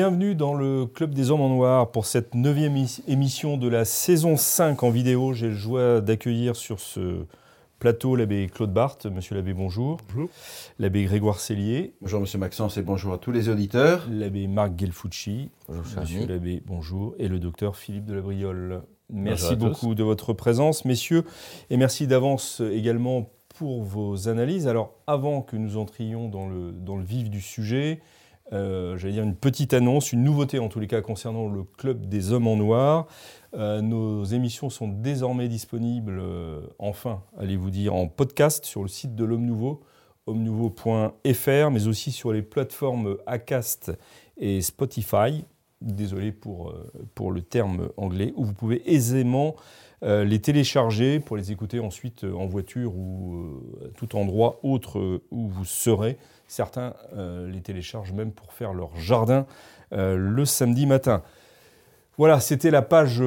Bienvenue dans le Club des Hommes en Noir pour cette neuvième émission de la saison 5 en vidéo. J'ai le joie d'accueillir sur ce plateau l'abbé Claude Barthes. Monsieur l'abbé, bonjour. Bonjour. L'abbé Grégoire Cellier. Bonjour Monsieur Maxence et bonjour à tous les auditeurs. L'abbé Marc Gelfucci. Bonjour, cher Monsieur l'abbé, bonjour. Et le docteur Philippe de la Briole. Merci beaucoup de votre présence, messieurs. Et merci d'avance également pour vos analyses. Alors, avant que nous entrions dans le, dans le vif du sujet, euh, j'allais dire une petite annonce, une nouveauté en tous les cas concernant le Club des Hommes en Noir. Euh, nos émissions sont désormais disponibles, euh, enfin, allez-vous dire, en podcast sur le site de l'Homme Nouveau, homme-nouveau.fr, mais aussi sur les plateformes Acast et Spotify. Désolé pour, pour le terme anglais, où vous pouvez aisément euh, les télécharger pour les écouter ensuite euh, en voiture ou euh, à tout endroit autre où vous serez. Certains les téléchargent même pour faire leur jardin le samedi matin. Voilà, c'était la page,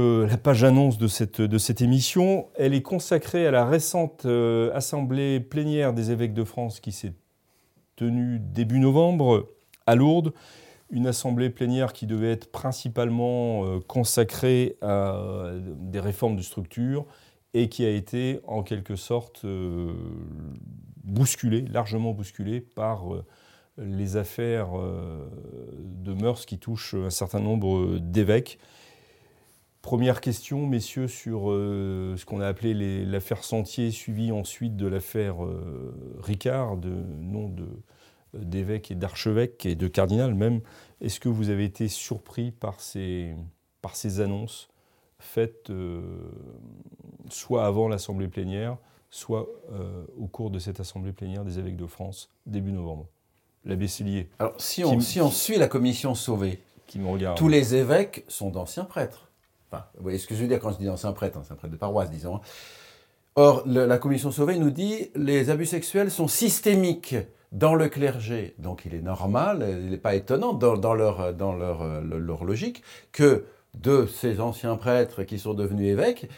annonce de cette, de émission. Elle est consacrée à la récente assemblée plénière des évêques de France qui s'est tenue début novembre à Lourdes. Une assemblée plénière qui devait être principalement euh, consacrée à des réformes de structure et qui a été en quelque sorte euh, bousculée, largement bousculée par euh, les affaires de mœurs qui touchent un certain nombre d'évêques. Première question, messieurs, sur ce qu'on a appelé l'affaire Sentier, suivie ensuite de l'affaire Ricard, de nom de- d'évêque et d'archevêque et de cardinal même. Est-ce que vous avez été surpris par ces, par ces annonces faites euh, soit avant l'assemblée plénière, soit euh, au cours de cette assemblée plénière des évêques de France, début novembre? L'abbé Cellier, Alors si on, Qui- si on suit la commission sauvée, qui me regarde. tous les évêques sont d'anciens prêtres. Enfin, vous voyez ce que je veux dire quand je dis anciens prêtres, anciens prêtres de paroisse, disons. hein. Or, le- la commission sauvée nous dit les abus sexuels sont systémiques dans le clergé. Donc il est normal, il n'est pas étonnant dans, dans leur, dans leur, euh, leur logique que de ces anciens prêtres qui sont devenus évêques,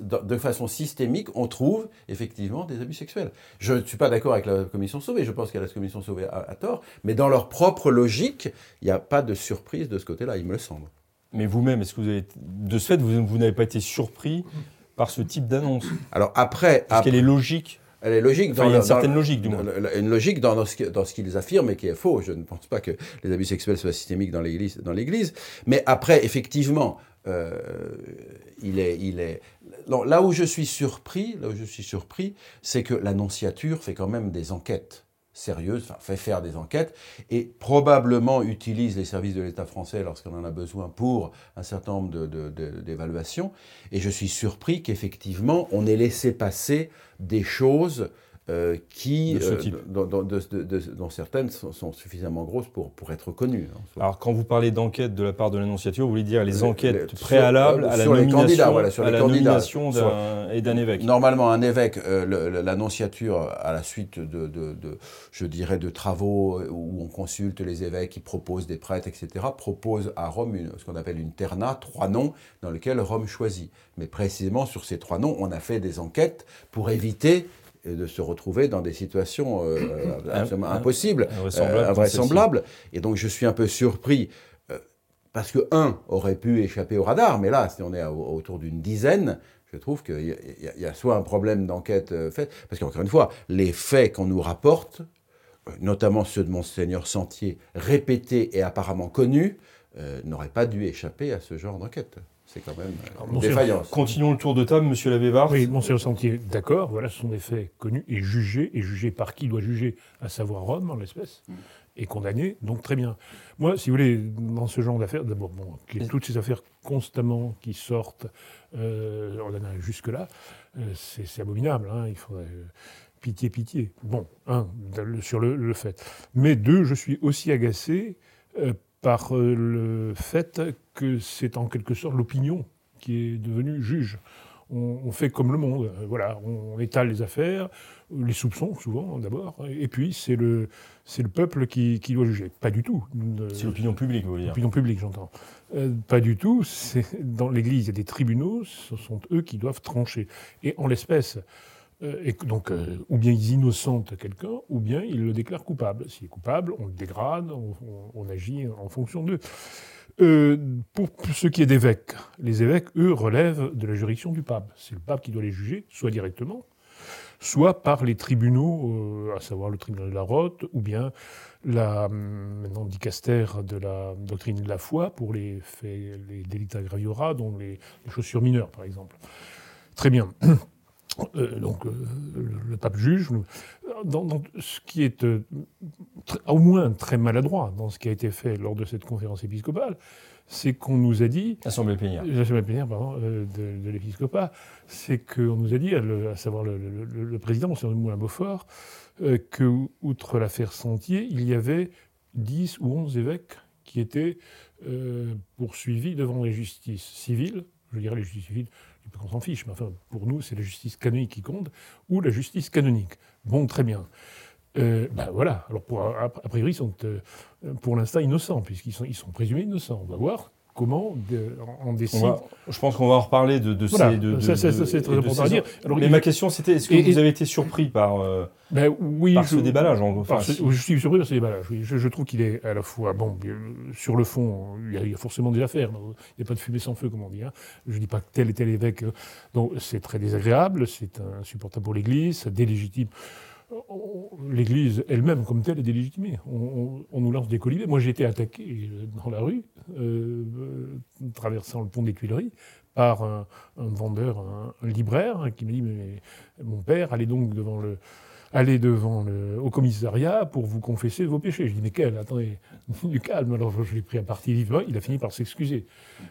de façon systémique, on trouve effectivement des abus sexuels. Je ne suis pas d'accord avec la commission sauvée, je pense que la commission sauvée a, a tort, mais dans leur propre logique, il n'y a pas de surprise de ce côté-là, il me le semble. Mais vous-même, est-ce que vous avez, de ce fait, vous, vous n'avez pas été surpris par ce type d'annonce? Alors après, Parce après- qu'elle est logique. Elle est logique Enfin, il y a une certaine dans- logique, du moins. Une logique dans, dans ce, qu'ils affirment et qui est faux. Je ne pense pas que les abus sexuels soient systémiques dans l'Église. Dans l'Église. Mais après, effectivement, euh, il est, il est. non, là où je suis surpris, là où je suis surpris, c'est que l'annonciature fait quand même des enquêtes sérieuses, enfin, fait faire des enquêtes et probablement utilise les services de l'État français lorsqu'on en a besoin pour un certain nombre de- de- d'évaluations. Et je suis surpris qu'effectivement, on ait laissé passer des choses euh, qui, De ce type. dont, de- certaines sont, sont suffisamment grosses pour, pour être connues. hein. Alors, quand vous parlez d'enquête de la part de l'annonciature, vous voulez dire les Les- enquêtes les- préalables euh, à la sur les nomination, candidats, voilà, sur à les la candidats. nomination Sur- d'un et d'un évêque. Normalement, un évêque, euh, l'annonciature, à la suite de, de- de- je dirais, de travaux euh, où on consulte les évêques qui proposent des prêtres, etc., propose à Rome une- ce qu'on appelle une terna, trois noms dans lesquels Rome choisit. Mais précisément sur ces trois noms, on a fait des enquêtes pour éviter euh, de se retrouver dans des situations euh, absolument impossibles, euh, invraisemblables. Et donc je suis un peu surpris. euh, parce que un aurait pu échapper au radar, mais là, si on est à- autour d'une dizaine, je trouve qu'il y, a- y soit un problème d'enquête euh, fait, parce qu'encore une fois, les faits qu'on nous rapporte, notamment ceux de Monseigneur Sentier, répétés et apparemment connus, euh, n'auraient pas dû échapper à ce genre d'enquête. C'est quand même euh, Alors, une Monseigneur- défaillance. Continuons le tour de table, monsieur l'abbé Barthes. Oui, Monseigneur Sentier, d'accord, voilà, ce sont des faits connus et jugés, et jugés par qui doit juger, à savoir Rome, en l'espèce, et condamnés, donc très bien. Moi, si vous voulez, dans ce genre d'affaires, d'abord, bon, qu'il y ait toutes ces affaires constamment qui sortent, euh, on en a jusque-là, euh, c'est abominable, hein, il faudrait... euh, Pitié, pitié. Bon, un, le- sur le, le fait. Mais deux, je suis aussi agacé euh, par euh, le fait que c'est en quelque sorte l'opinion qui est devenu juge. On, fait comme le monde, voilà, on étale les affaires, les soupçons souvent d'abord, et puis c'est le, c'est le peuple qui, doit juger. Pas du tout. C'est l'opinion publique, vous voulez dire L'opinion publique, j'entends. Euh, pas du tout. Dans l'Église, il y a des tribunaux, ce sont eux qui doivent trancher. Et en l'espèce, euh, et donc, euh, ou bien ils innocentent quelqu'un, ou bien ils le déclarent coupable. S'il est coupable, on le dégrade, on, agit en fonction d'eux. pour ce qui est d'évêques, les évêques, eux, relèvent de la juridiction du pape. C'est le pape qui doit les juger, soit directement, soit par les tribunaux, à savoir le tribunal de la Rote, ou bien la maintenant dicaster de la doctrine de la foi pour les faits, les délits graviora, dont les chaussures mineures, par exemple. Très bien. Euh, donc euh, le, pape juge, dans, ce qui est euh, au moins très maladroit dans ce qui a été fait lors de cette conférence épiscopale, c'est qu'on nous a dit... Assemblée plénière. L'Assemblée plénière, pardon, de, l'épiscopat, c'est qu'on nous a dit, à, savoir le, président, M. Moulin Beaufort, que, outre l'affaire Sentier, il y avait 10 ou 11 évêques qui étaient poursuivis devant les justices civiles, je dirais les justices civiles, qu'on s'en fiche, mais enfin, pour nous, c'est la justice canonique qui compte, ou la justice canonique. Bon, très bien. Euh, ben voilà, alors a, priori, ils sont euh, pour l'instant innocents, puisqu'ils sont, sont présumés innocents. On va voir comment on décide. je pense qu'on va en reparler de, de ces. De, ça, c'est très important à dire. Mais ma question, c'était est-ce que vous avez été surpris par, euh, ben, oui, par ce déballage enfin, Je suis surpris par ce déballage. Oui. Je, trouve qu'il est à la fois. Bon, sur le fond, il y a, forcément des affaires. Il n'y a pas de fumée sans feu, comme on dit. Hein. Je ne dis pas que tel et tel évêque. Euh, donc, c'est très désagréable, c'est insupportable pour l'Église, ça délégitime l'Église elle-même, comme telle, est délégitimée. On, nous lance des colibés. Moi, j'ai été attaqué dans la rue, euh, traversant le pont des Tuileries, par un, vendeur, un, libraire, qui me dit Mais mon père, allez donc devant le, allez devant le, au commissariat pour vous confesser vos péchés. Je dis, mais quel Attendez, du calme. Alors je l'ai pris à partie vivant, il a fini par s'excuser.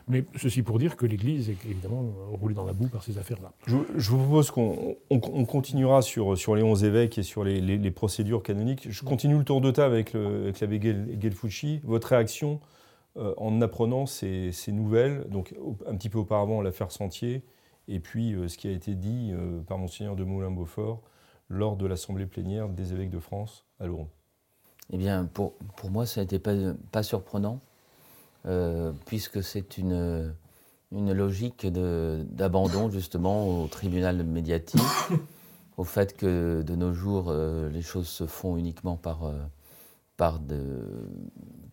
Mais ceci pour dire que l'Église est évidemment roulée dans la boue par ces affaires-là. Je, vous propose qu'on on, continuera sur, sur les onze évêques et sur les, les, procédures canoniques. Je continue le tour de table avec l'abbé Gelfucci. Votre réaction euh, en apprenant ces, ces, nouvelles, donc un petit peu auparavant l'affaire Sentier, et puis euh, ce qui a été dit euh, par Monseigneur de Moulin-Beaufort lors de l'Assemblée plénière des évêques de France à Louron Eh bien, pour, pour moi, ça n'était pas, pas surprenant, euh, puisque c'est une, une logique d'abandon justement au tribunal médiatique, au fait que de nos jours, euh, les choses se font uniquement par, euh, par, de,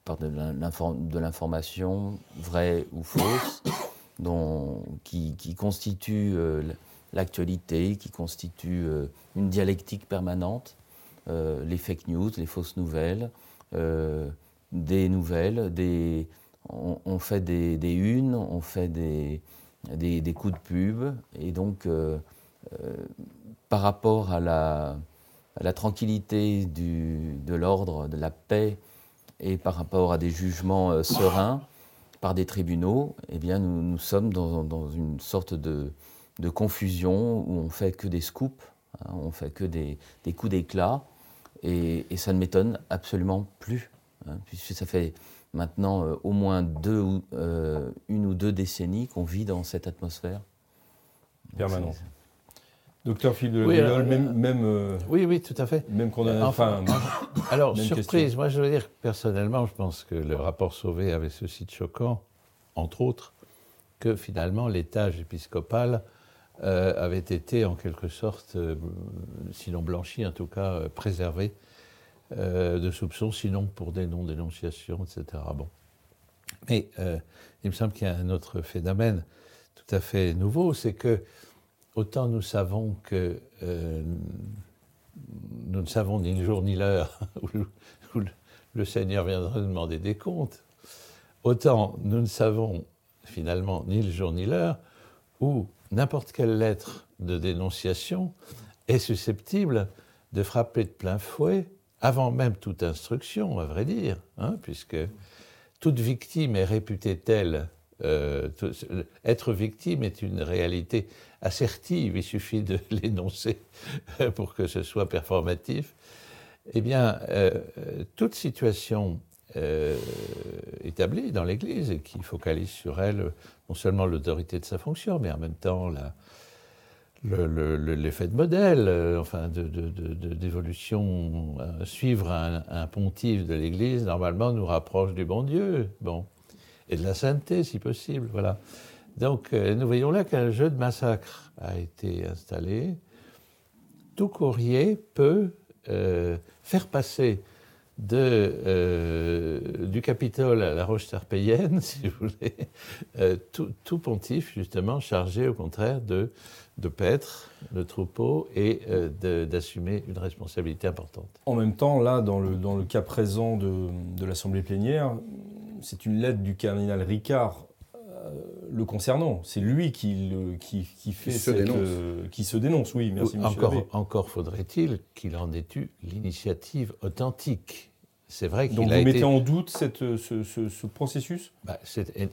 par de l'information vraie ou fausse, dont, qui, qui constitue l'actualité, qui constitue euh, une dialectique permanente, euh, les fake news, les fausses nouvelles, euh, des nouvelles, des, on, fait des, des, unes, on fait des, des, coups de pub, et donc par rapport à la, la tranquillité du, de l'ordre, de la paix, et par rapport à des jugements sereins par des tribunaux, eh bien nous, nous sommes dans, dans une sorte de, de confusion où on fait que des scoops, hein, on fait que des, coups d'éclat, et, ça ne m'étonne absolument plus, hein, puisque ça fait maintenant euh, au moins deux, euh, une ou deux décennies qu'on vit dans cette atmosphère. Permanente. Docteur Philippe de oui, même, même euh, oui, oui, tout à fait. Même qu'on a. Enfin, alors, surprise, moi je veux dire, personnellement, je pense que le rapport Sauvé avait ceci de choquant, entre autres, que finalement l'étage épiscopal euh, avait été en quelque sorte, euh, sinon blanchi, en tout cas euh, préservé de soupçons, sinon pour des non-dénonciations, etc. Bon. Mais il me semble qu'il y a un autre phénomène tout à fait nouveau, c'est que autant nous savons que nous ne savons ni le jour ni l'heure où, le Seigneur viendra demander des comptes, autant nous ne savons finalement ni le jour ni l'heure où n'importe quelle lettre de dénonciation est susceptible de frapper de plein fouet, avant même toute instruction, à vrai dire, hein, puisque toute victime est réputée telle. Euh, être victime est une réalité assertive, il suffit de l'énoncer pour que ce soit performatif. Eh bien, euh, toute situation euh, établie dans l'Église et qui focalise sur elle non seulement l'autorité de sa fonction, mais en même temps l'effet de modèle, euh, enfin, d'évolution. De, suivre un, pontife de l'Église, normalement, nous rapproche du bon Dieu, bon, et de la sainteté, si possible, voilà. Donc, euh, nous voyons là qu'un jeu de massacre a été installé. Tout courrier peut euh, faire passer de, euh, du Capitole à la Roche-Serpéienne, si vous voulez, euh, tout, tout, pontife, justement, chargé au contraire de, de paître le troupeau et euh, d'assumer une responsabilité importante. En même temps, là, dans le, dans le cas présent de, de l'Assemblée plénière, c'est une lettre du cardinal Ricard le concernant. C'est lui qui, le, qui, qui fait qui se, dénonce. qui se dénonce. Oui, merci. Encore, encore faudrait-il qu'il en ait eu l'initiative authentique. C'est vrai qu'il Donc a vous été... mettez en doute cette, ce, ce, ce, processus? Bah,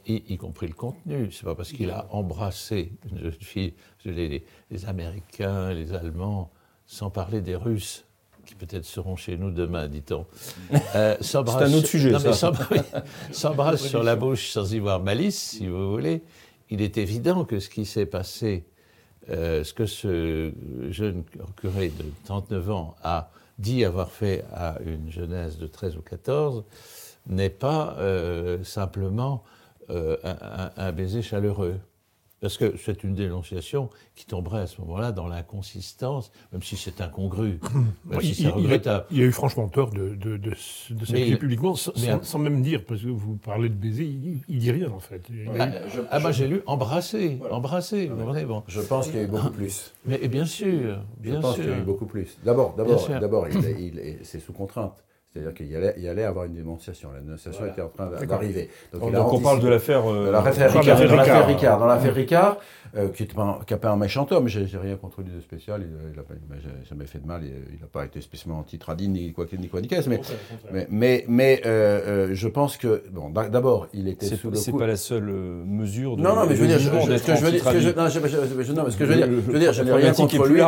y, y, compris le contenu. C'est pas parce qu'il a embrassé une jeune fille, les, les, Américains, les Allemands, sans parler des Russes, qui peut-être seront chez nous demain, dit-on. Euh, C'est un autre sujet. S'embrasse sur la bouche sans y voir malice, si vous voulez. Il est évident que ce qui s'est passé, euh, ce que ce jeune curé de 39 ans a dit avoir fait à une jeunesse de 13 ou 14 n'est pas euh, simplement euh, un, un, baiser chaleureux. Parce que c'est une dénonciation qui tomberait à ce moment-là dans l'inconsistance, même si c'est incongru. Même il, si il, il, a, il, a, eu franchement tort de, de, de, de s'appuyer publiquement, sans, même dire, parce que vous parlez de baiser, il, il dit rien en fait. Ah, je, ah, moi j'ai lu embrasser, voilà. embrasser. Ouais. Bon. Je pense qu'il y a eu beaucoup plus. Mais bien sûr, bien je pense sûr. qu'il y a eu beaucoup plus. D'abord, d'abord, d'abord, c'est sous contrainte. C'est-à-dire qu'il allait, il allait avoir une dénonciation. La dénonciation voilà. était en train d'arriver. Donc, Donc, donc on parle de l'affaire euh, l'affaire Ricard. Dans l'affaire Ricard, dans l'affaire Ricard euh, qui n'est pas un méchant homme. J'ai rien contre lui de spécial. Il n'a jamais fait de mal. Il n'a pas été spécialement anti-tradine ni quoi ni quoi ni. Mais, mais, mais, mais euh, je pense que bon, d'abord, il était sous le coup. C'est pas la seule mesure. De, non, non, mais je veux dire, ce que je veux dire, ce que je veux dire, je veux dire, je n'ai rien contre lui.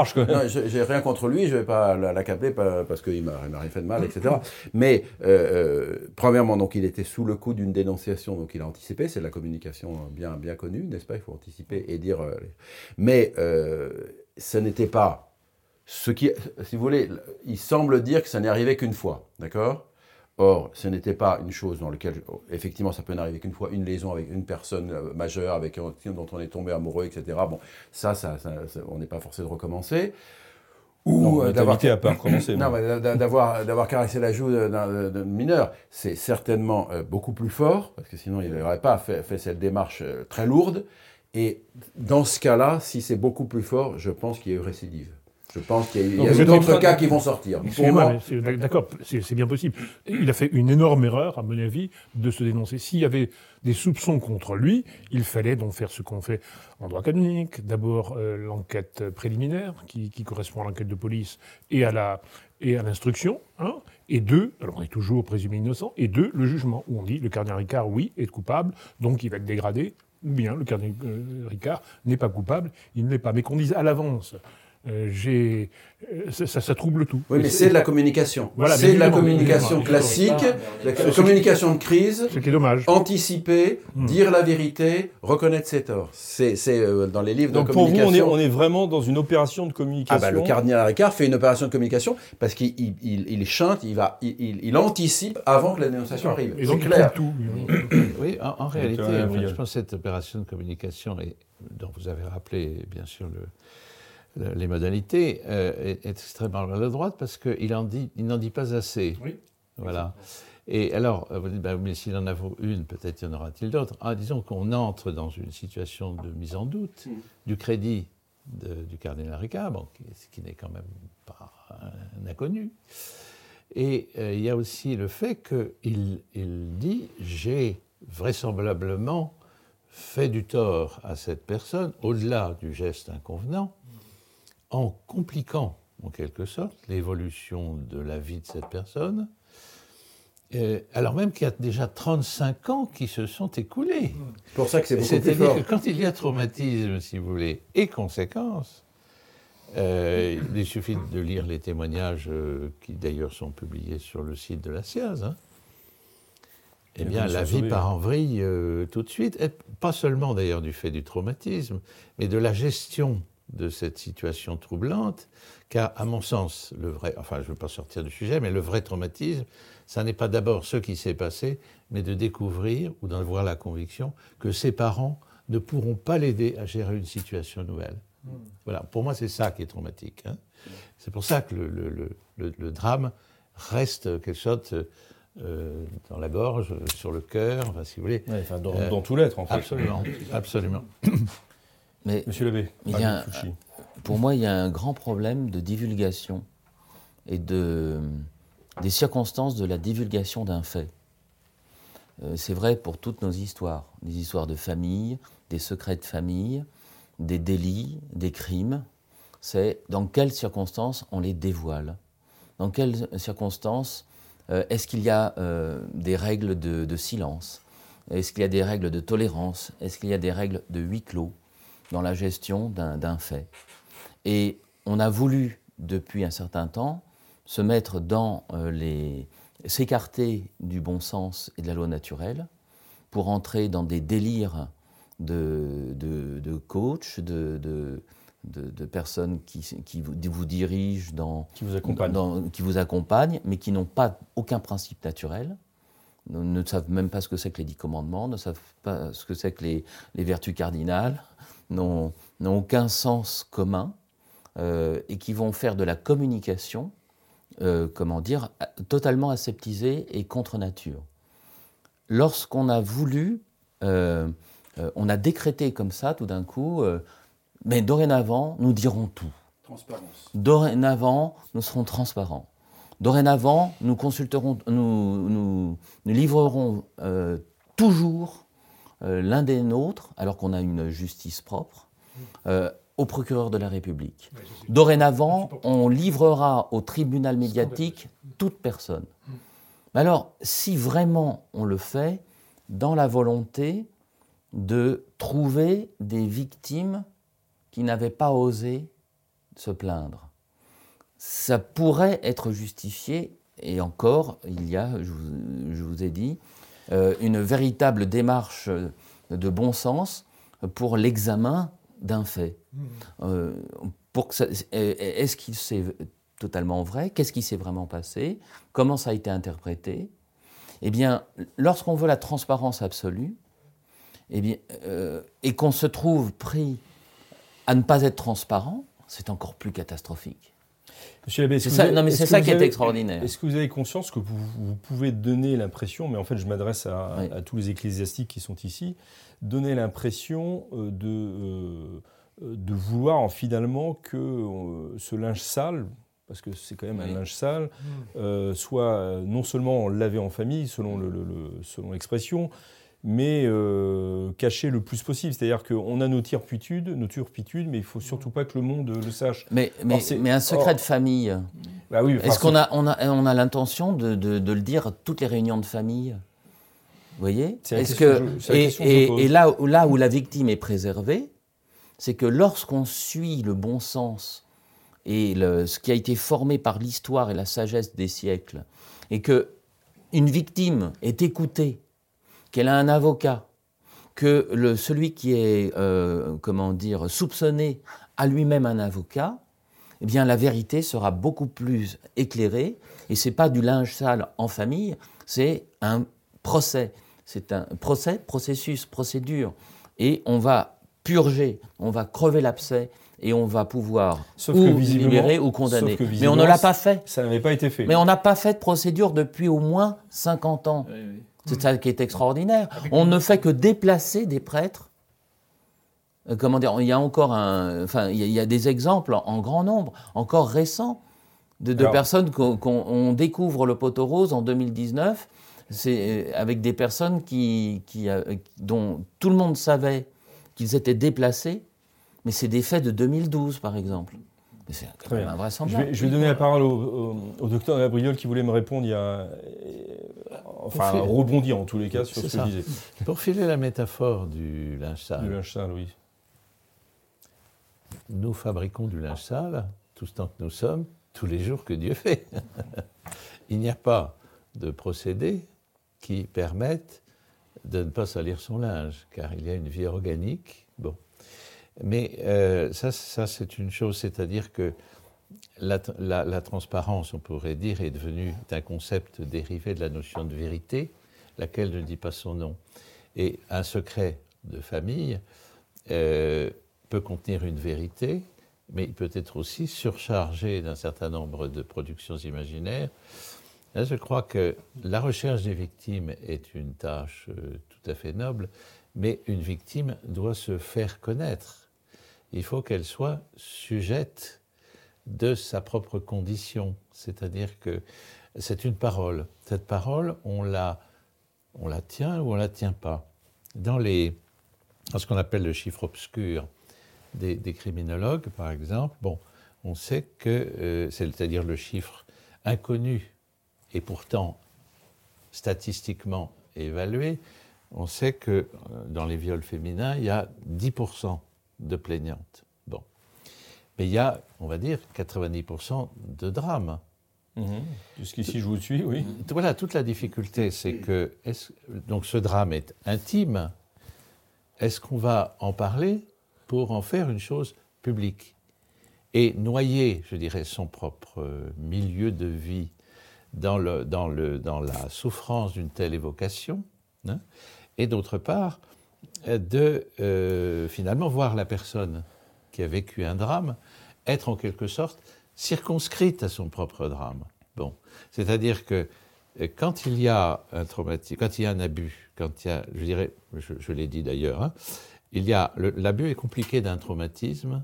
J'ai rien contre lui. Je vais pas l'accabler parce qu'il m'a rien fait de mal, etc. Mais euh, premièrement, donc il était sous le coup d'une dénonciation, donc il a anticipé. C'est la communication bien bien connue, n'est-ce pas? Il faut anticiper et dire. Euh, mais euh, ce n'était pas ce qui, si vous voulez, il semble dire que ça n'est arrivé qu'une fois, d'accord? Or, ce n'était pas une chose dans laquelle, effectivement, ça peut n'arriver qu'une fois, une liaison avec une personne majeure avec dont on est tombé amoureux, etc. Bon, ça, ça on n'est pas forcé de recommencer ou d'avoir à. Non, d'avoir d'avoir caressé la joue d'un mineur, c'est certainement euh, beaucoup plus fort parce que sinon il n'aurait pas fait, fait, cette démarche euh, très lourde. Et dans ce cas-là, si c'est beaucoup plus fort, je pense qu'il y a eu récidive. Je pense qu'il y a, eu d'autres cas qui vont sortir. D'accord, c'est bien possible. Il a fait une énorme erreur, à mon avis, de se dénoncer. S'il y avait des soupçons contre lui, il fallait donc faire ce qu'on fait en droit canonique. D'abord, euh, l'enquête préliminaire, qui, qui correspond à l'enquête de police et à la et à l'instruction, hein, et deux, alors on est toujours présumé innocent, et deux, le jugement, où on dit le cardinal Ricard, oui, est coupable, donc il va être dégradé, ou bien le cardinal Ricard n'est pas coupable, il ne l'est pas. Mais qu'on dise à l'avance, euh, j'ai, euh, ça, ça, trouble tout. Oui, mais c'est de la communication. Voilà, c'est de la communication classique, la communication de crise. Ce qui est dommage. Anticiper, hmm. dire la vérité, reconnaître ses torts. C'est euh, dans les livres Donc de communication. Donc pour vous, on est, on est, vraiment dans une opération de communication. Ah bah, le cardinal Ricard fait une opération de communication parce qu'il il, il, il, chante, il, va, il, il, anticipe avant que la dénonciation arrive. Et donc clair. Tout. oui, en, en réalité, je pense que cette opération de communication, dont vous avez rappelé bien sûr le les modalités, euh, est, est, extrêmement maladroite parce qu'il n'en dit, pas assez. Oui. Voilà. Et alors, vous dites, bah, mais s'il en a une, peut-être y en aura-t-il d'autres. Ah, disons qu'on entre dans une situation de mise en doute mm. du crédit de, du cardinal Ricard, bon, qui, qui n'est quand même pas un inconnu. Et euh, il y a aussi le fait qu'il il dit j'ai vraisemblablement fait du tort à cette personne, au-delà du geste inconvenant, en compliquant, en quelque sorte, l'évolution de la vie de cette personne, euh, alors même qu'il y a déjà 35 ans qui se sont écoulés. C'est pour ça que c'est beaucoup plus fort. C'est-à-dire que quand il y a traumatisme, si vous voulez, et conséquences, euh, il suffit de lire les témoignages euh, qui d'ailleurs sont publiés sur le site de la SIAZ. Hein. eh bien, la vie part en vrille euh, tout de suite. Et pas seulement d'ailleurs du fait du traumatisme, mais de la gestion de cette situation troublante. Car, à mon sens, le vrai, enfin, je ne veux pas sortir du sujet, mais le vrai traumatisme, ça n'est pas d'abord ce qui s'est passé, mais de découvrir ou d'en avoir la conviction que ses parents ne pourront pas l'aider à gérer une situation nouvelle. Hmm. Voilà, pour moi, c'est ça qui est traumatique. Hein. C'est pour ça que le, le, drame reste quelque chose euh, dans la gorge, sur le cœur, enfin, si vous voulez. enfin, dans, euh, tout l'être, en fait. Absolument, absolument. Mais Monsieur l'abbé, pour moi, il y a un grand problème de divulgation et de, des circonstances de la divulgation d'un fait. Euh, c'est vrai pour toutes nos histoires, des histoires de famille, des secrets de famille, des délits, des crimes. C'est dans quelles circonstances on les dévoile, dans quelles circonstances euh, est-ce qu'il y a euh, des règles de, silence? Est-ce qu'il y a des règles de tolérance? Est-ce qu'il y a des règles de huis clos? Dans la gestion d'un fait Et on a voulu, depuis un certain temps, se mettre dans les, s'écarter du bon sens et de la loi naturelle pour entrer dans des délires de, de, coach, de, de, personnes qui, qui vous, vous, dirigent, dans, qui, vous accompagnent. qui vous accompagnent, mais qui n'ont pas aucun principe naturel, ne, ne, savent même pas ce que c'est que les dix commandements, ne savent pas ce que c'est que les, les, vertus cardinales, n'ont aucun sens commun, euh, et qui vont faire de la communication euh, comment dire, totalement aseptisé et contre nature. Lorsqu'on a voulu, euh, euh, on a décrété comme ça tout d'un coup, mais dorénavant, nous dirons tout. Transparence. Dorénavant, nous serons transparents. Dorénavant, nous consulterons, nous, nous, nous livrerons toujours l'un des nôtres, alors qu'on a une justice propre, au procureur de la République. Dorénavant, on livrera au tribunal médiatique toute personne. Mais alors, si vraiment on le fait dans la volonté de trouver des victimes qui n'avaient pas osé se plaindre, ça pourrait être justifié, et encore, il y a, je vous, ai dit, euh, une véritable démarche de bon sens pour l'examen d'un fait. Hmm. Euh, est-ce qu'il c'est totalement vrai? Qu'est-ce qui s'est vraiment passé? Comment ça a été interprété? Eh bien, lorsqu'on veut la transparence absolue, eh bien, euh, et qu'on se trouve pris à ne pas être transparent, c'est encore plus catastrophique. Monsieur Labbé, c'est ça, non, mais c'est ça qui est extraordinaire. Est-ce que vous avez conscience que vous, pouvez donner l'impression, mais en fait je m'adresse à, à, tous les ecclésiastiques qui sont ici, donner l'impression euh, de, euh, de vouloir finalement que euh, ce linge sale, parce que c'est quand même un linge sale, mmh. soit non seulement lavé en famille, selon l'expression, le, mais caché le plus possible. C'est-à-dire qu'on a nos turpitudes, nos turpitudes, mais il faut surtout pas que le monde le sache. Mais, mais, mais un secret de famille, bah oui, est-ce qu'on a, on a, on a l'intention de, de, de, le dire à toutes les réunions de famille? Vous voyez? Est-ce que et, et, là, là où la victime est préservée, c'est que lorsqu'on suit le bon sens et le, ce qui a été formé par l'histoire et la sagesse des siècles, et que une victime est écoutée, qu'elle a un avocat, que le, celui qui est euh, comment dire soupçonné a lui-même un avocat, eh bien la vérité sera beaucoup plus éclairée et c'est pas du linge sale en famille, c'est un procès c'est un procès, processus, procédure. Et on va purger, on va crever l'abcès et on va pouvoir ou libérer ou condamner. Mais on ne l'a pas fait. Ça n'avait pas été fait. Mais on n'a pas fait de procédure depuis au moins 50 ans. C'est ça qui est extraordinaire. On ne fait que déplacer des prêtres. Euh, comment dire Il y a encore un, enfin, il y a des exemples en grand nombre, encore récents, de, personnes qu'on découvre le poteau rose en 2019 c'est euh, avec des personnes qui, euh, dont tout le monde savait qu'ils étaient déplacés, mais c'est des faits de 2012 par exemple. C'est quand même invraisemblable. Je vais, je vais donner la parole au, docteur Gabriel qui voulait me répondre il y a. Enfin, rebondir en tous les cas sur ce que disait. Pour filer la métaphore du linge sale. Du linge sale, oui. Nous fabriquons du linge sale, tout ce temps que nous sommes, tous les jours que Dieu fait. il n'y a pas de procédé qui permettent de ne pas salir son linge, car il y a une vie organique. Mais euh, ça, ça c'est une chose, c'est-à-dire que la transparence, on pourrait dire, est devenue un concept dérivé de la notion de vérité, laquelle ne dit pas son nom. Et un secret de famille euh, peut contenir une vérité, mais il peut être aussi surchargé d'un certain nombre de productions imaginaires. Là, je crois que la recherche des victimes est une tâche euh, tout à fait noble, mais une victime doit se faire connaître. Il faut qu'elle soit sujette de sa propre condition, c'est-à-dire que c'est une parole. Cette parole, on la, on la tient ou on la tient pas. Dans, les, dans ce qu'on appelle le chiffre obscur des, des criminologues, par exemple, bon, on sait que, euh, c'est-à-dire le chiffre inconnu et pourtant statistiquement évalué, on sait que euh, dans les viols féminins, il y a 10% de plaignantes. Bon. Mais il y a, on va dire, 90% de drames. Mhm. Jusqu'ici, je vous suis, oui. Voilà, toute la difficulté, c'est que est-ce- donc ce drame est intime. Est-ce qu'on va en parler pour en faire une chose publique? Et noyer, je dirais, son propre milieu de vie dans, le, dans, le, dans la souffrance d'une telle évocation, hein, et d'autre part, de euh, finalement voir la personne qui a vécu un drame être en quelque sorte circonscrite à son propre drame. Bon, c'est-à-dire que euh, quand il y a un traumatisme, quand il y a un abus, quand il y a, je dirais, je, l'ai dit d'ailleurs, hein, il y a l'abus est compliqué d'un traumatisme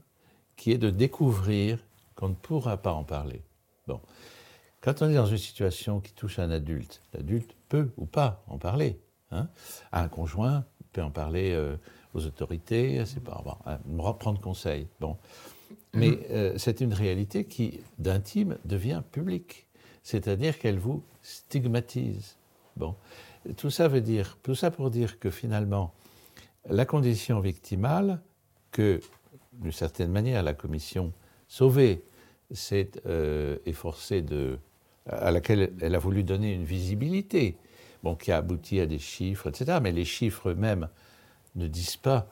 qui est de découvrir qu'on ne pourra pas en parler. Bon, quand on est dans une situation qui touche un adulte, l'adulte peut ou pas en parler. hein. À un conjoint, peut en parler euh, aux autorités, à ses parents, bon, hein, prendre conseil. Bon. Mais euh, c'est une réalité qui, d'intime, devient publique. C'est-à-dire qu'elle vous stigmatise. Bon. Tout ça veut dire, tout ça pour dire que finalement, la condition victimale que, d'une certaine manière, la commission sauvée s'est euh, efforcée de, à laquelle elle a voulu donner une visibilité, bon, qui a abouti à des chiffres, etc. Mais les chiffres eux-mêmes ne disent pas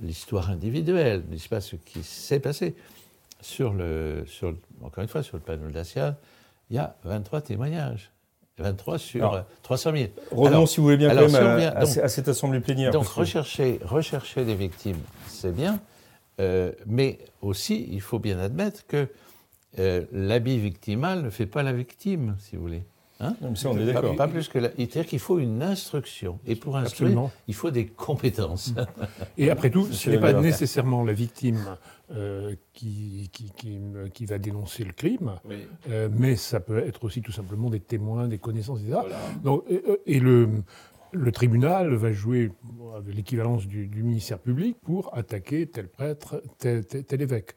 l'histoire individuelle, ne disent pas ce qui s'est passé. Sur le, sur, le- encore une fois, sur le panneau d'Acia, il y a 23 témoignages. 23 sur Alors, euh, 300 000. Revenons, Alors- si vous voulez bien, alors, quand même si on à, donc- cette assemblée plénière. Donc rechercher, rechercher des victimes, c'est bien, euh, mais aussi il faut bien admettre que euh, l'habit victimal ne fait pas la victime, si vous voulez. Hein Non, mais ça, on est pas, d'accord. pas plus que la... C'est-à-dire qu'il faut une instruction. Et pour instruire, Absolument. il faut des compétences. Et après tout, ce n'est pas nécessairement la victime euh, qui, qui, qui, qui va dénoncer le crime, euh, mais ça peut être aussi tout simplement des témoins, des connaissances, etc. Donc, et, euh, et le, le tribunal va jouer l'équivalence du, du ministère public pour attaquer tel prêtre, tel, tel- tel évêque.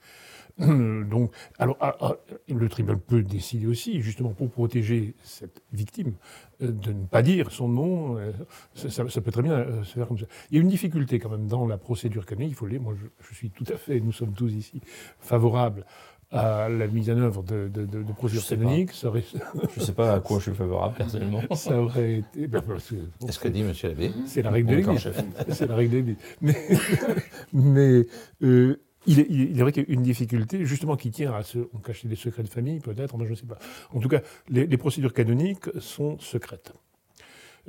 Donc, alors, ah, ah, le tribunal peut décider aussi, justement, pour protéger cette victime, euh, de ne pas dire son nom. euh, ça, ça- ça peut très bien euh, se faire comme ça. Il y a une difficulté quand même dans la procédure canonique, il faut le dire. Moi, je, je suis tout à fait, nous sommes tous ici favorables à la mise en œuvre de, de, de, de procédures canoniques. Ça aurait, Je ne sais pas à quoi je suis favorable, personnellement. ça aurait été. ben, parce que- C'est ce que dit M. l'abbé. c'est la règle de l'Église. C'est la règle de l'Église. Mais, mais euh, il, est, vrai qu'il y a une difficulté, justement, qui tient à se on cacher des secrets de famille, peut-être, moi je ne sais pas. En tout cas, les, procédures canoniques sont secrètes.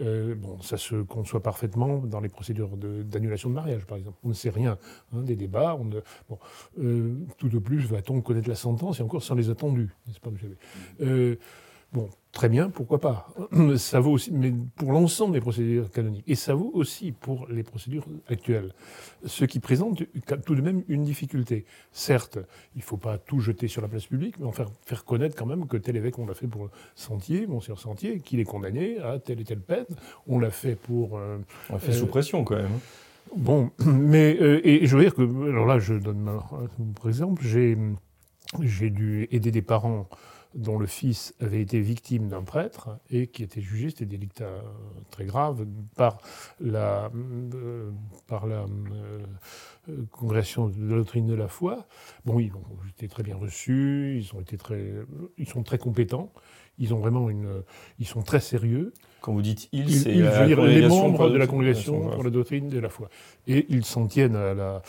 Euh, bon, ça se conçoit parfaitement dans les procédures de- d'annulation de, mariage, par exemple. On ne sait rien hein, des débats. Bon, euh, tout au plus va-t-on connaître la sentence, et encore sans les attendus, n'est-ce pas, monsieur euh, Bon, très bien, pourquoi pas. Ça vaut aussi, mais pour l'ensemble des procédures canoniques. Et ça vaut aussi pour les procédures actuelles. Ce qui présente tout de même une difficulté. Certes, il ne faut pas tout jeter sur la place publique, mais en faire, faire connaître quand même que tel évêque, on l'a fait pour Sentier, Monseigneur Sentier, qu'il est condamné à telle et telle peine. On l'a fait pour... euh, On fait Euh, sous pression, quand même. Bon, mais euh, et je veux dire que alors là, je donne un par exemple, j'ai j'ai dû aider des parents dont le fils avait été victime d'un prêtre et qui était jugé, c'était des délicts euh, très graves, par la, euh, par la euh, congrégation de la doctrine de la foi. Bon, ils ont été très bien reçus, ils, ont été très, ils sont très compétents, ils ont vraiment une, ils sont très sérieux. Quand vous dites ils, c'est les membres de la congrégation pour la doctrine de la foi. Et ils s'en tiennent à, la,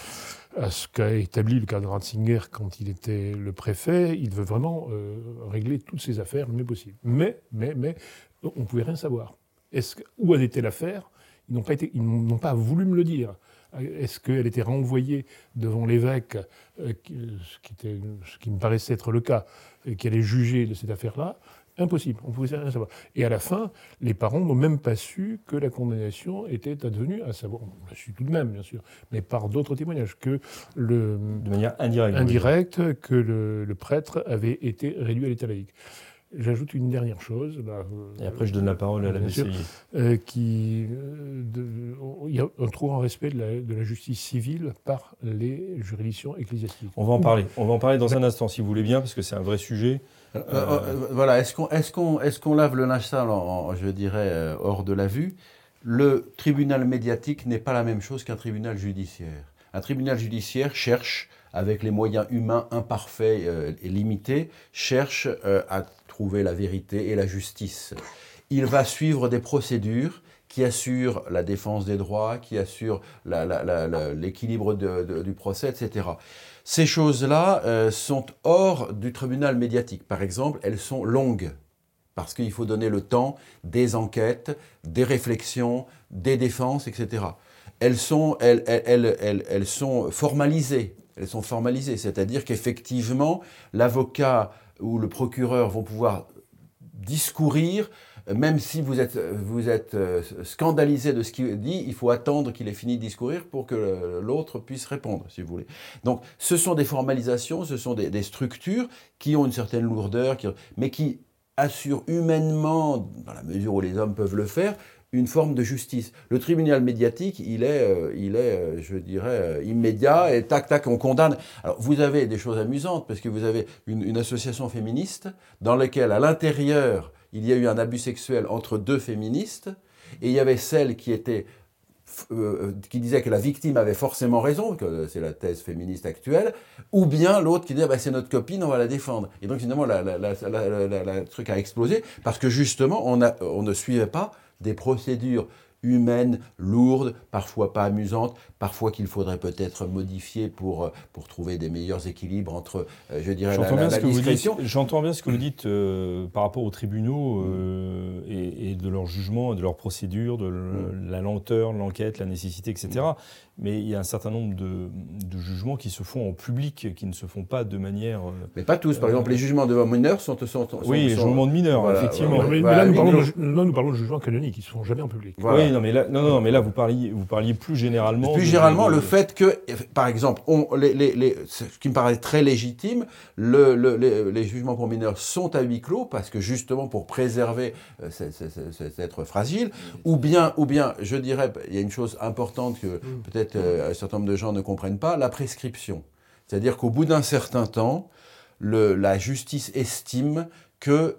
à ce qu'a établi le cadre Ratzinger quand il était le préfet. Il veut vraiment euh, régler toutes ces affaires le mieux possible. Mais, mais, mais, on ne pouvait rien savoir. Où était l'affaire? Ils n'ont pas, voulu me le dire. Est-ce qu'elle était renvoyée devant l'évêque, euh, ce qui me paraissait être le cas, et qui allait juger de cette affaire-là? Impossible, on ne pouvait rien savoir. Et à la fin, les parents n'ont même pas su que la condamnation était advenue, à savoir, on l'a su tout de même, bien sûr, mais par d'autres témoignages, que le, De manière indirecte. vous voulez dire. indirect, que le, le prêtre avait été réduit à l'état laïque. J'ajoute une dernière chose. là, euh, Et après, je donne la parole à la sûr. Euh, qui, euh, de- il y a un trop grand respect de la, de la justice civile par les juridictions ecclésiastiques. On va en parler. On va en parler dans un instant, si vous voulez bien, parce que c'est un vrai sujet. Euh, euh, voilà, est-ce qu'on est est lave le linge sale, en, je dirais, euh, hors de la vue? Le tribunal médiatique n'est pas la même chose qu'un tribunal judiciaire. Un tribunal judiciaire cherche, avec les moyens humains imparfaits euh, et limités, cherche euh, à trouver la vérité et la justice. Il va suivre des procédures qui assurent la défense des droits, qui assurent l'équilibre du procès, etc. Ces choses-là euh, sont hors du tribunal médiatique. Par exemple, elles sont longues, parce qu'il faut donner le temps des enquêtes, des réflexions, des défenses, etc. Elles sont, elles, elles- elles- sont formalisées. Elles sont formalisées, c'est-à-dire qu'effectivement, l'avocat ou le procureur vont pouvoir discourir, même si vous êtes, vous êtes euh, scandalisé de ce qu'il dit, il faut attendre qu'il ait fini de discourir pour que euh, l'autre puisse répondre, si vous voulez. Donc, ce sont des formalisations, ce sont des, structures qui ont une certaine lourdeur, mais qui assurent humainement, dans la mesure où les hommes peuvent le faire, une forme de justice. Le tribunal médiatique, il est, euh, il est euh, je dirais, euh, immédiat et tac, tac, on condamne. Alors, vous avez des choses amusantes parce que vous avez une association féministe dans laquelle, à l'intérieur, il y a eu un abus sexuel entre deux féministes et il y avait celle qui était euh, qui disait que la victime avait forcément raison, que c'est la thèse féministe actuelle, ou bien l'autre qui disait bah, c'est notre copine, on va la défendre. Et donc finalement, le truc a explosé parce que justement, on ne suivait pas des procédures humaines, lourdes, parfois pas amusantes, parfois qu'il faudrait peut-être modifier pour, euh, pour trouver des meilleurs équilibres entre, euh, je dirais, la, J'entends la- bien, la ce que vous dites- discrétion. j'entends bien ce que vous dites euh, par rapport aux tribunaux euh, et, et de leur jugement, de leur procédure, de le- la lenteur, l'enquête, la nécessité, etc. Mais il y a un certain nombre de, de jugements qui se font en public, qui ne se font pas de manière. euh, Mais pas tous. Par exemple, les jugements de mineurs sont... sont, sont- oui, les jugements de mineurs, Voilà, effectivement. Mais, mais Voilà, là, nous parlons, de, ju- là, nous parlons de jugements canoniques, ils ne se font jamais en public. Voilà. Oui, non, mais là, non, non, mais là vous parliez, vous parliez plus généralement. Plus généralement, de- le fait que, par exemple, on, les, les- les- ce qui me paraît très légitime, le- le- les, les jugements pour mineurs sont à huis clos parce que justement pour préserver euh, ce- ce- ce- cet être fragile, ou bien, ou bien, je dirais, il y a une chose importante que peut-être euh, un certain nombre de gens ne comprennent pas, la prescription. C'est-à-dire qu'au bout d'un certain temps, la justice estime que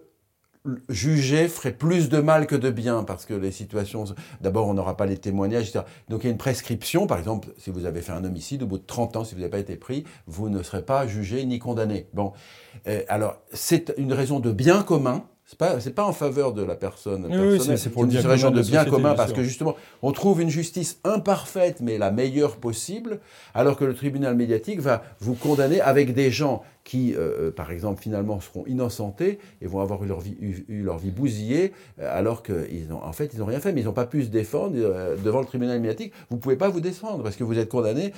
juger ferait plus de mal que de bien parce que les situations d'abord on n'aura pas les témoignages etc. donc il y a une prescription par exemple si vous avez fait un homicide au bout de 30 ans si vous n'avez pas été pris vous ne serez pas jugé ni condamné bon Euh, alors c'est une raison de bien commun c'est pas c'est pas en faveur de la personne Oui, c'est- pour le bien commun de bien commun parce que justement on trouve une justice imparfaite mais la meilleure possible alors que le tribunal médiatique va vous condamner avec des gens qui, euh, par exemple, finalement seront innocentés et vont avoir eu leur vie, eu, eu leur vie bousillée, euh, alors qu'ils ont, en fait, ils n'ont rien fait, mais ils n'ont pas pu se défendre euh, devant le tribunal médiatique. Vous ne pouvez pas vous défendre parce que vous êtes condamné.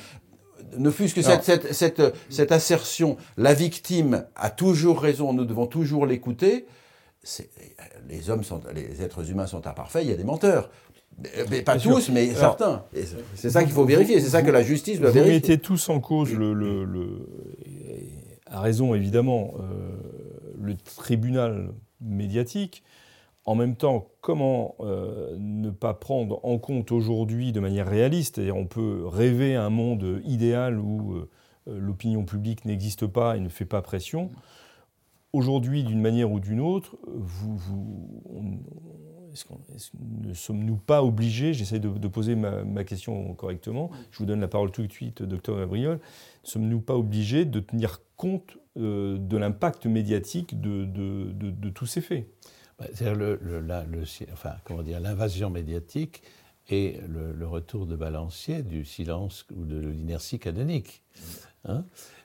Ne fût-ce que cette, cette, cette, cette assertion, la victime a toujours raison, nous devons toujours l'écouter. Les hommes sont, les êtres humains sont imparfaits, il y a des menteurs. Mais, pas Bien sûr. tous, mais Alors, certains. C'est- ça qu'il faut vérifier, c'est ça que la justice doit Vous vérifier. mettez tous en cause le, le- le- et à raison évidemment, euh, le tribunal médiatique. En même temps, comment euh, ne pas prendre en compte aujourd'hui de manière réaliste C'est-à-dire, on peut rêver un monde idéal où euh, l'opinion publique n'existe pas et ne fait pas pression. Aujourd'hui, d'une manière ou d'une autre, ne sommes-nous pas obligés, j'essaie de, poser ma, question correctement, je vous donne la parole tout de suite, docteur Gabriel, ne sommes-nous pas obligés de tenir compte euh, de l'impact médiatique de, tous ces faits? Bah, C'est-à-dire l'invasion médiatique et le, le retour de balancier du silence ou de l'inertie canonique. hein.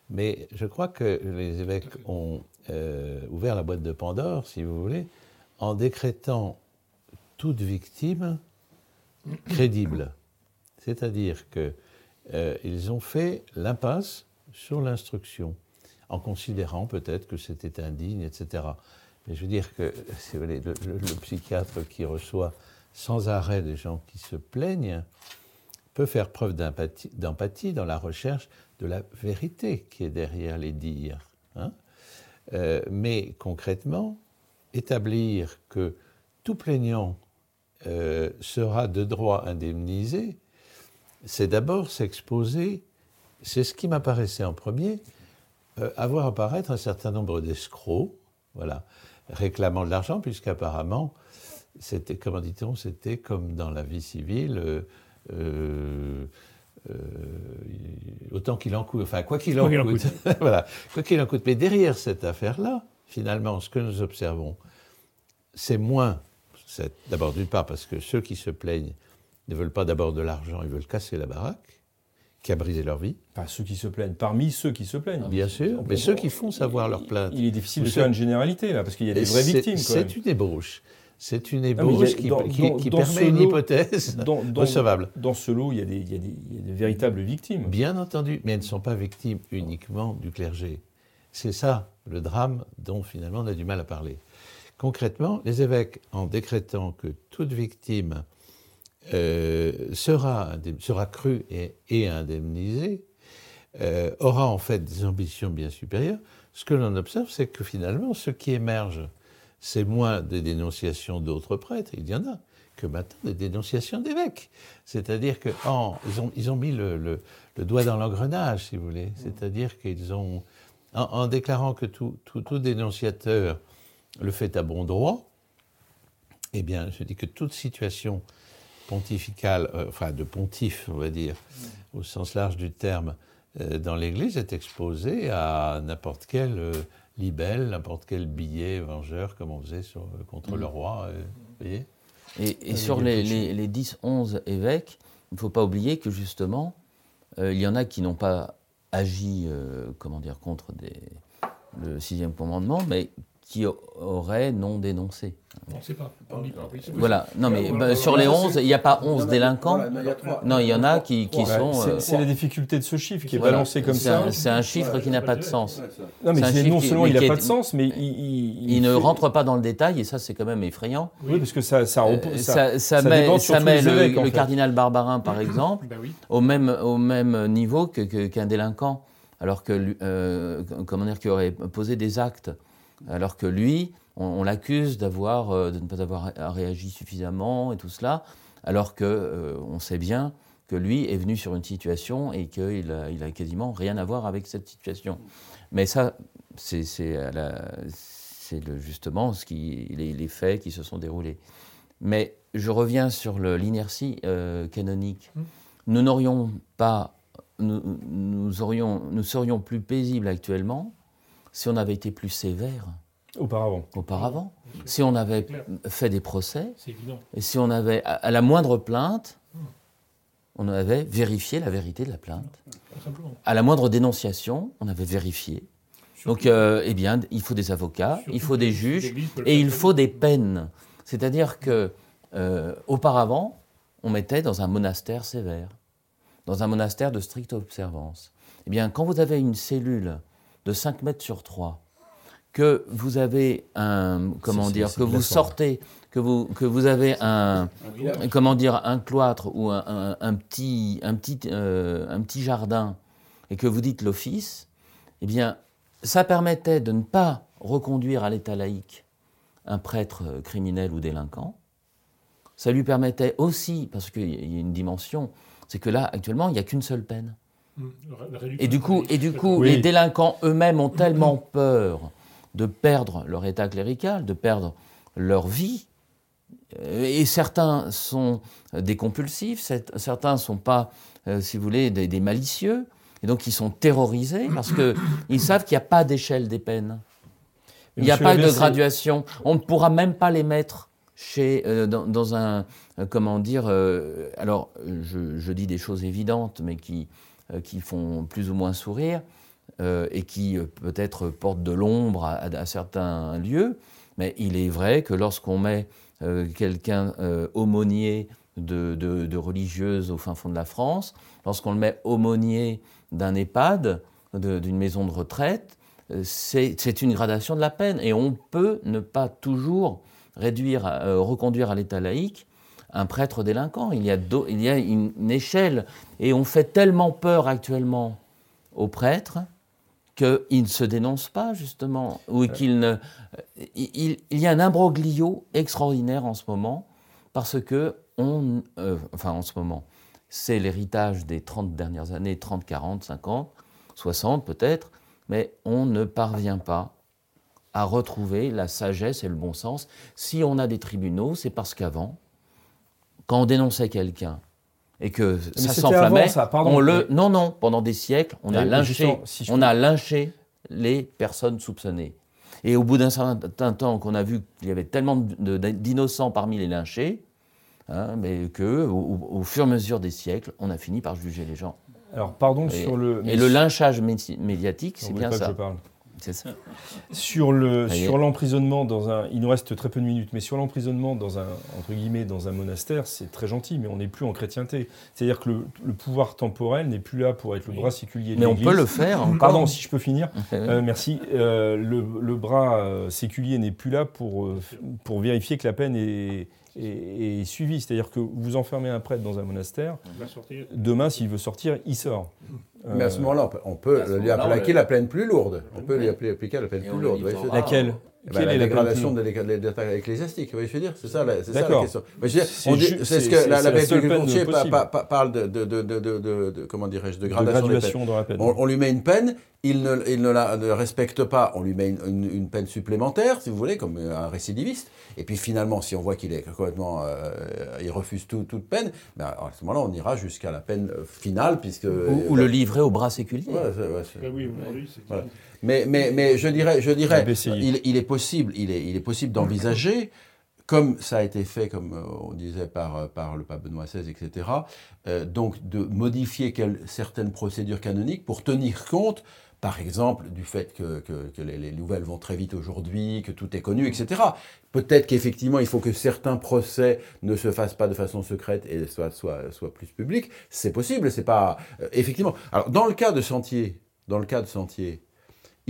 Mais je crois que les évêques ont euh, ouvert la boîte de Pandore, si vous voulez, en décrétant toute victime crédible. C'est-à-dire que euh, ont fait l'impasse sur l'instruction, en considérant peut-être que c'était indigne, etc. Mais je veux dire que le psychiatre qui reçoit sans arrêt des gens qui se plaignent peut faire preuve d'empathie dans la recherche de la vérité qui est derrière les dires. hein. Euh, mais concrètement, établir que tout plaignant euh, sera de droit indemnisé, c'est d'abord s'exposer, c'est ce qui m'apparaissait en premier, euh, avoir apparaître un certain nombre d'escrocs, voilà, réclamant de l'argent, puisqu'apparemment, c'était, comment dit-on, c'était comme dans la vie civile, euh, autant qu'il en coûte, enfin, quoi qu'il en, coûte. voilà, quoi qu'il en coûte. Mais derrière cette affaire-là, finalement, ce que nous observons, c'est moins, d'abord d'une part parce que ceux qui se plaignent ne veulent pas d'abord de l'argent, ils veulent casser la baraque, qui a brisé leur vie, Pas ceux qui se plaignent, parmi ceux qui se plaignent. bien sûr, mais ceux qui font savoir leur plainte. Il est difficile de ceux- faire une généralité, là, parce qu'il y a des vraies victimes. C'est une ébauche. C'est une mais il y a- ébauche qui, dans- qui- dans- qui dans ce permet une lot- hypothèse Dans, recevable. dans ce lot, il y, a des, il, y a des, il y a des véritables victimes. Bien entendu, mais elles ne sont pas victimes uniquement du clergé. C'est ça le drame dont finalement on a du mal à parler. Concrètement, les évêques, en décrétant que toute victime euh, sera, crue et, et indemnisée, euh, aura en fait des ambitions bien supérieures. Ce que l'on observe, c'est que finalement, ce qui émerge, c'est moins des dénonciations d'autres prêtres, il y en a, que maintenant des dénonciations d'évêques. C'est-à-dire qu'ils ils ont, ils ont mis le, le- le doigt dans l'engrenage, si vous voulez. C'est-à-dire qu'ils ont, en, en déclarant que tout, tout, tout dénonciateur le fait à bon droit, eh bien, je dis que toute situation pontificale, euh, enfin de pontife, on va dire, au sens large du terme, euh, dans l'Église est exposée à n'importe quel euh, libelle, n'importe quel billet vengeur, comme on faisait sur- euh, contre le roi. euh, vous voyez Et, et sur les, les, les 10-11 évêques, il ne faut pas oublier que justement, euh, il y en a qui n'ont pas agi euh, comment dire, contre des- le sixième commandement, mais qui auraient non dénoncé. On ne sait pas. Voilà. Non, mais bah, sur les voilà, 11, c'est- il n'y a pas Non, 11 mais- délinquants. Non, il y en a qui, sont. c'est euh, c'est la difficulté de ce chiffre qui est voilà. balancé comme ça. C'est un chiffre qui n'a pas de sens. Non, mais non seulement il n'a pas de sens, mais il, il- Il ne fait- rentre pas dans le détail, et ça, c'est quand même effrayant. Oui, parce que ça, ça, Euh, repose- ça, ça ça met, ça le, évêques, en le fait. cardinal Barbarin, par exemple, Ben oui. au même, au même niveau que- qu'un délinquant, alors que, euh, comment dire, qui aurait posé des actes, alors que lui, on, on l'accuse d'avoir, euh, de ne pas avoir réagi suffisamment et tout cela, alors que euh, on sait bien que lui est venu sur une situation et qu'il a, il a quasiment rien à voir avec cette situation. Mais ça, c'est justement ce qui, les, les faits qui se sont déroulés. Mais je reviens sur le- l'inertie euh, canonique. Hum. Nous n'aurions pas, nous, nous aurions, nous serions plus paisibles actuellement si on avait été plus sévère auparavant. auparavant, si on avait fait des procès C'est évident. et si on avait, à, la moindre plainte, on avait vérifié la vérité de la plainte. Tout simplement. À la moindre dénonciation, on avait vérifié. Donc, euh, eh bien, il faut des avocats, il faut des juges, et il faut des peines. C'est-à-dire que euh, auparavant, on mettait dans un monastère sévère, dans un monastère de stricte observance. Eh bien, quand vous avez une cellule de 5 mètres sur 3, que vous avez un, comment dire, que vous sortez, que vous, que vous avez un, comment dire, un cloître ou un, un- un petit, un, petit, euh, un petit jardin et que vous dites l'office, eh bien, ça permettait de ne pas reconduire à l'état laïque un prêtre criminel ou délinquant. Ça lui permettait aussi, parce qu'il y a une dimension, c'est que là, actuellement, il n'y a qu'une seule peine. Et du coup, et du coup Oui. les délinquants eux-mêmes ont tellement peur de perdre leur état clérical, de perdre leur vie. Euh, Et certains sont des compulsifs, certains ne sont pas, euh, si vous voulez, des, des malicieux, et donc ils sont terrorisés parce qu'ils savent qu'il n'y a pas d'échelle des peines. Il n'y a pas de graduation. On ne pourra même pas les mettre chez, euh, dans, dans un, euh, comment dire, euh, alors je, je dis des choses évidentes, mais qui, qui font plus ou moins sourire euh, et qui euh, peut-être portent de l'ombre à, certains lieux. Mais il est vrai que lorsqu'on met euh, quelqu'un euh, aumônier de, de, de religieuse au fin fond de la France, lorsqu'on le met aumônier d'un EHPAD, d'une maison de retraite, euh, c'est une gradation de la peine. Et on peut ne pas toujours réduire, euh, reconduire à l'état laïque un prêtre délinquant. Il y a, d'au- il y a une, une échelle. Et on fait tellement peur actuellement aux prêtres qu'il ne se dénonce pas, justement, ou qu'il ne... Il, il- il y a un imbroglio extraordinaire en ce moment, parce que on... euh, enfin, en ce moment, c'est l'héritage des 30 dernières années, 30, 40, 50, 60 peut-être, mais on ne parvient pas à retrouver la sagesse et le bon sens. Si on a des tribunaux, c'est parce qu'avant, quand on dénonçait quelqu'un et que ça s'enflammait, ça, on le non non pendant des siècles, on a lynché, si on a lynché les personnes soupçonnées. Et au bout d'un certain temps qu'on a vu qu'il y avait tellement d'innocents parmi les lynchés, hein, mais que au, fur et à mesure des siècles, on a fini par juger les gens. Alors, pardon Et, sur le. et le lynchage médi- médiatique, c'est bien pas que ça. je parle. C'est ça. Sur le sur l'emprisonnement dans un, il nous reste très peu de minutes, mais sur l'emprisonnement dans un entre guillemets dans un monastère, c'est très gentil, mais on n'est plus en chrétienté. C'est-à-dire que le, le pouvoir temporel n'est plus là pour être le bras séculier de Mais on l'Église. peut le faire. encore. Pardon, si je peux finir. Euh, merci. Euh, le, le bras euh, séculier n'est plus là pour, pour vérifier que la peine est, est- est suivie. C'est-à-dire que vous enfermez un prêtre dans un monastère, demain, s'il veut sortir, il sort. Mais à Euh, ce moment-là, on peut, lui appliquer la peine plus lourde. On peut lui appeler- appliquer la peine plus lourde. Laquelle? Eh ben, la dégradation de l'état ecclésiatique, vous voyez ce que je veux dire? C'est ça, c'est ça la D'accord. question. Mais je veux dire, C'est on dit- ju- c'est c'est- ce que la, la la peine Courtier possible. parle de, de, de, de, de, de- de- comment dirais-je, de de gradation, des peines. graduation dans la peine. On, on lui met une peine, il ne, il ne la ne respecte pas, on lui met une, une- une peine supplémentaire, si vous voulez, comme un récidiviste. Et puis finalement, si on voit qu'il est complètement, euh, il refuse tout- toute peine, ben, à ce moment-là, on ira jusqu'à la peine finale, puisque Ou, ou le livrer au bras séculier. Ouais, ouais, Ah oui, aujourd'hui, c'est Voilà. Mais, mais, mais je dirais, je dirais il, il est possible, il est, il est possible d'envisager, comme ça a été fait, comme euh, on disait par, euh, par le pape Benoît XVI, etc., euh, donc de modifier certaines procédures canoniques pour tenir compte, par exemple, du fait que, que- que les, les nouvelles vont très vite aujourd'hui, que tout est connu, etc. Peut-être qu'effectivement, il faut que certains procès ne se fassent pas de façon secrète et soient, soient, soient plus publics. C'est possible, c'est pas... euh, effectivement. Alors, dans le cas de Sentier, dans le cas de Sentier,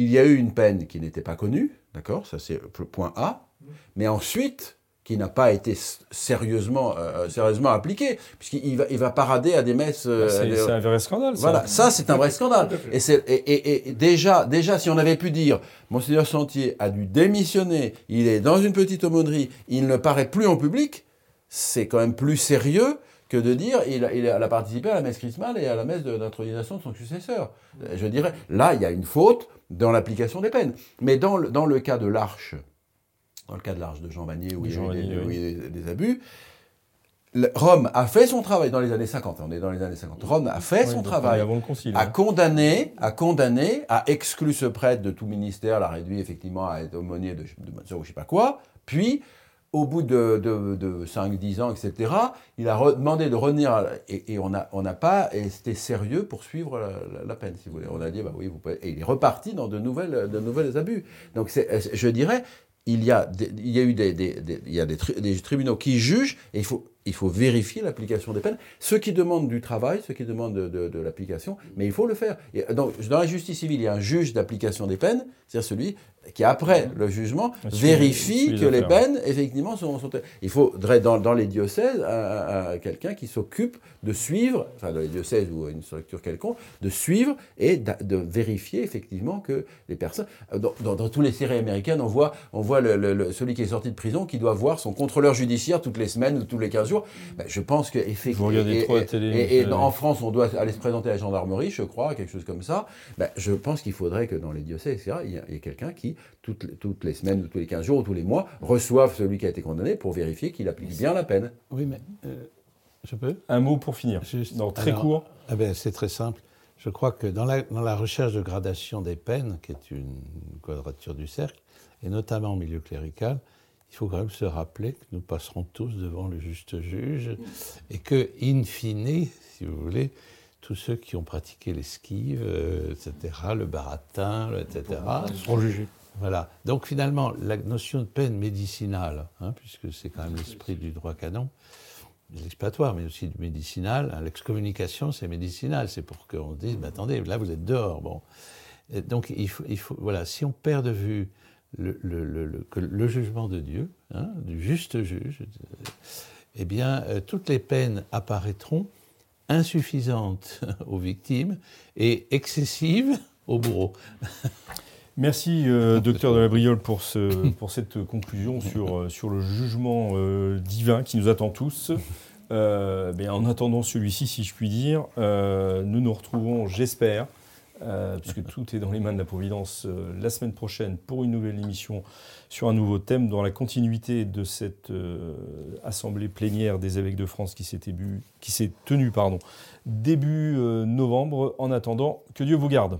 il y a eu une peine qui n'était pas connue, d'accord, ça c'est le point A, mais ensuite qui n'a pas été sérieusement, euh, sérieusement appliquée, puisqu'il va, il va parader à des messes. euh, Bah, c'est des- un vrai scandale. ça. voilà, ça c'est un vrai scandale. Et, c'est- et, et- et déjà, déjà, si on avait pu dire, Monseigneur Sentier a dû démissionner, il est dans une petite aumônerie, il ne paraît plus en public, c'est quand même plus sérieux que de dire il a, il a participé à la messe chrismale et à la messe de- d'intronisation de son successeur. Euh, Je dirais, là, il y a une faute dans l'application des peines. Mais dans le, dans le cas de l'Arche, dans le cas de l'Arche de Jean Vanier, où, De il y Jean des, où oui. il y a eu des abus, Rome a fait son travail dans les années 50, on est dans les années 50. Rome a fait Oui, son travail avant le concile. a hein. condamné, a condamné, a exclu ce prêtre de tout ministère, l'a réduit effectivement à être aumônier de, de Monsieur ou je sais pas quoi, puis au bout de, de, de 5-10 ans, etc., il a demandé de revenir, à et, et on n'a on n'a pas été sérieux pour suivre la, la- la peine, si vous voulez. On a dit, bah oui, vous pouvez, et il est reparti dans de nouvelles, de nouvelles abus. Donc je dirais, il y a, des- il y a eu des, des- des- il y a tri- des tribunaux qui jugent, et il faut, il faut vérifier l'application des peines. Ceux qui demandent du travail, ceux qui demandent de, de- de l'application, mais il faut le faire. Et donc, dans la justice civile, il y a un juge d'application des peines, c'est-à-dire celui qui, après le jugement, Suit- vérifie que les peines, effectivement, sont... sont- il faudrait, dans, dans les diocèses, un- un- un- quelqu'un qui s'occupe de suivre, enfin, dans les diocèses ou une structure quelconque, de suivre et de vérifier, effectivement, que les personnes... Dans, dans- dans tous les séries américaines, on voit, on voit le- le- le- celui qui est sorti de prison qui doit voir son contrôleur judiciaire toutes les semaines ou tous les 15 jours jours. Ben, je pense que Vous regardez trop la télé. Et, et en France, on doit aller se présenter à la gendarmerie, je crois, quelque chose comme ça. Ben, je pense qu'il faudrait que dans les diocèses, etc., il y ait- quelqu'un qui, toutes, les- toutes les semaines, ou tous les 15 jours, ou tous les mois, reçoive celui qui a été condamné pour vérifier qu'il applique bien la peine. Oui, mais euh, je peux? Un mot pour finir. Juste- Non, très alors, court. Ah ben, c'est très simple. Je crois que dans la, dans la recherche de gradation des peines, qui est une quadrature du cercle, et notamment au milieu clérical, il faut quand même se rappeler que nous passerons tous devant le juste juge et que, in fine, si vous voulez, tous ceux qui ont pratiqué l'esquive, euh, etc., le baratin, etc., seront jugés. voilà. Donc finalement, la notion de peine médicinale, hein, puisque c'est quand même l'esprit du droit canon, l'expiatoire, mais aussi du médicinal, hein, l'excommunication, c'est médicinal, c'est pour qu'on dise, mais attendez, là vous êtes dehors. Bon. Et donc il faut, il faut, voilà, si on perd de vue le, le- le- le- que le jugement de Dieu, hein, du juste juge, eh bien, euh, toutes les peines apparaîtront insuffisantes aux victimes et excessives aux bourreaux. Merci, euh, docteur de la Briole, pour, ce, pour cette conclusion sur, euh, sur le jugement euh, divin qui nous attend tous. Euh, mais en attendant celui-ci, si je puis dire, nous nous retrouvons, j'espère, euh, puisque tout est dans les mains de la Providence, euh, la semaine prochaine pour une nouvelle émission sur un nouveau thème dans la continuité de cette euh, assemblée plénière des évêques de France qui s'est qui s'est tenue pardon, début novembre. En attendant, que Dieu vous garde.